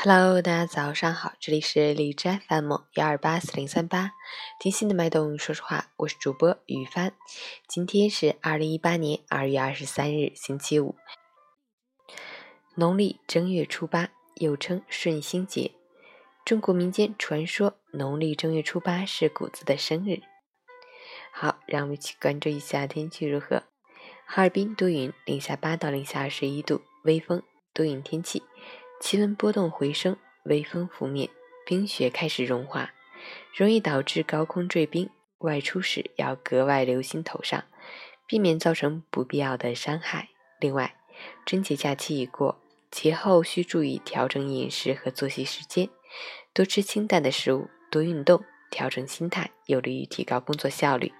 Hello，大家早上好，这里是荔枝 FM 幺二八四零三八，听心的脉动，说实话，我是主播雨帆。今天是二零一八年二月二十三日，星期五，农历正月初八，又称顺星节。中国民间传说，农历正月初八是谷子的生日。好，让我们一起关注一下天气如何。哈尔滨多云，零下八到零下二十一度，微风，多云天气。气温波动回升，微风拂面，冰雪开始融化，容易导致高空坠冰。外出时要格外留心头上，避免造成不必要的伤害。另外，春节假期已过，节后需注意调整饮食和作息时间，多吃清淡的食物，多运动，调整心态，有利于提高工作效率。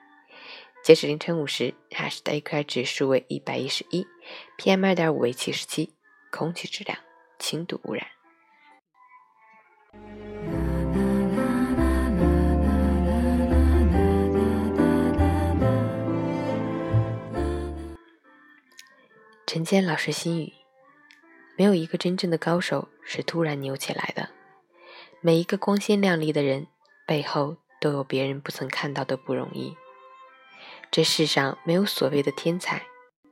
截止凌晨五时，哈市的 AQI 指数为一百一十一，PM 二点五为七十七，空气质量。轻度污染。陈坚老师心语：没有一个真正的高手是突然牛起来的，每一个光鲜亮丽的人背后都有别人不曾看到的不容易。这世上没有所谓的天才，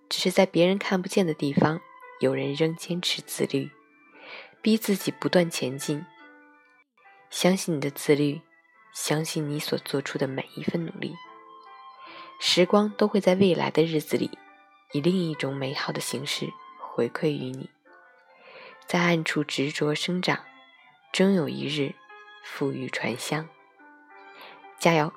只是在别人看不见的地方，有人仍坚持自律。逼自己不断前进，相信你的自律，相信你所做出的每一份努力，时光都会在未来的日子里，以另一种美好的形式回馈于你。在暗处执着生长，终有一日馥郁传香。加油！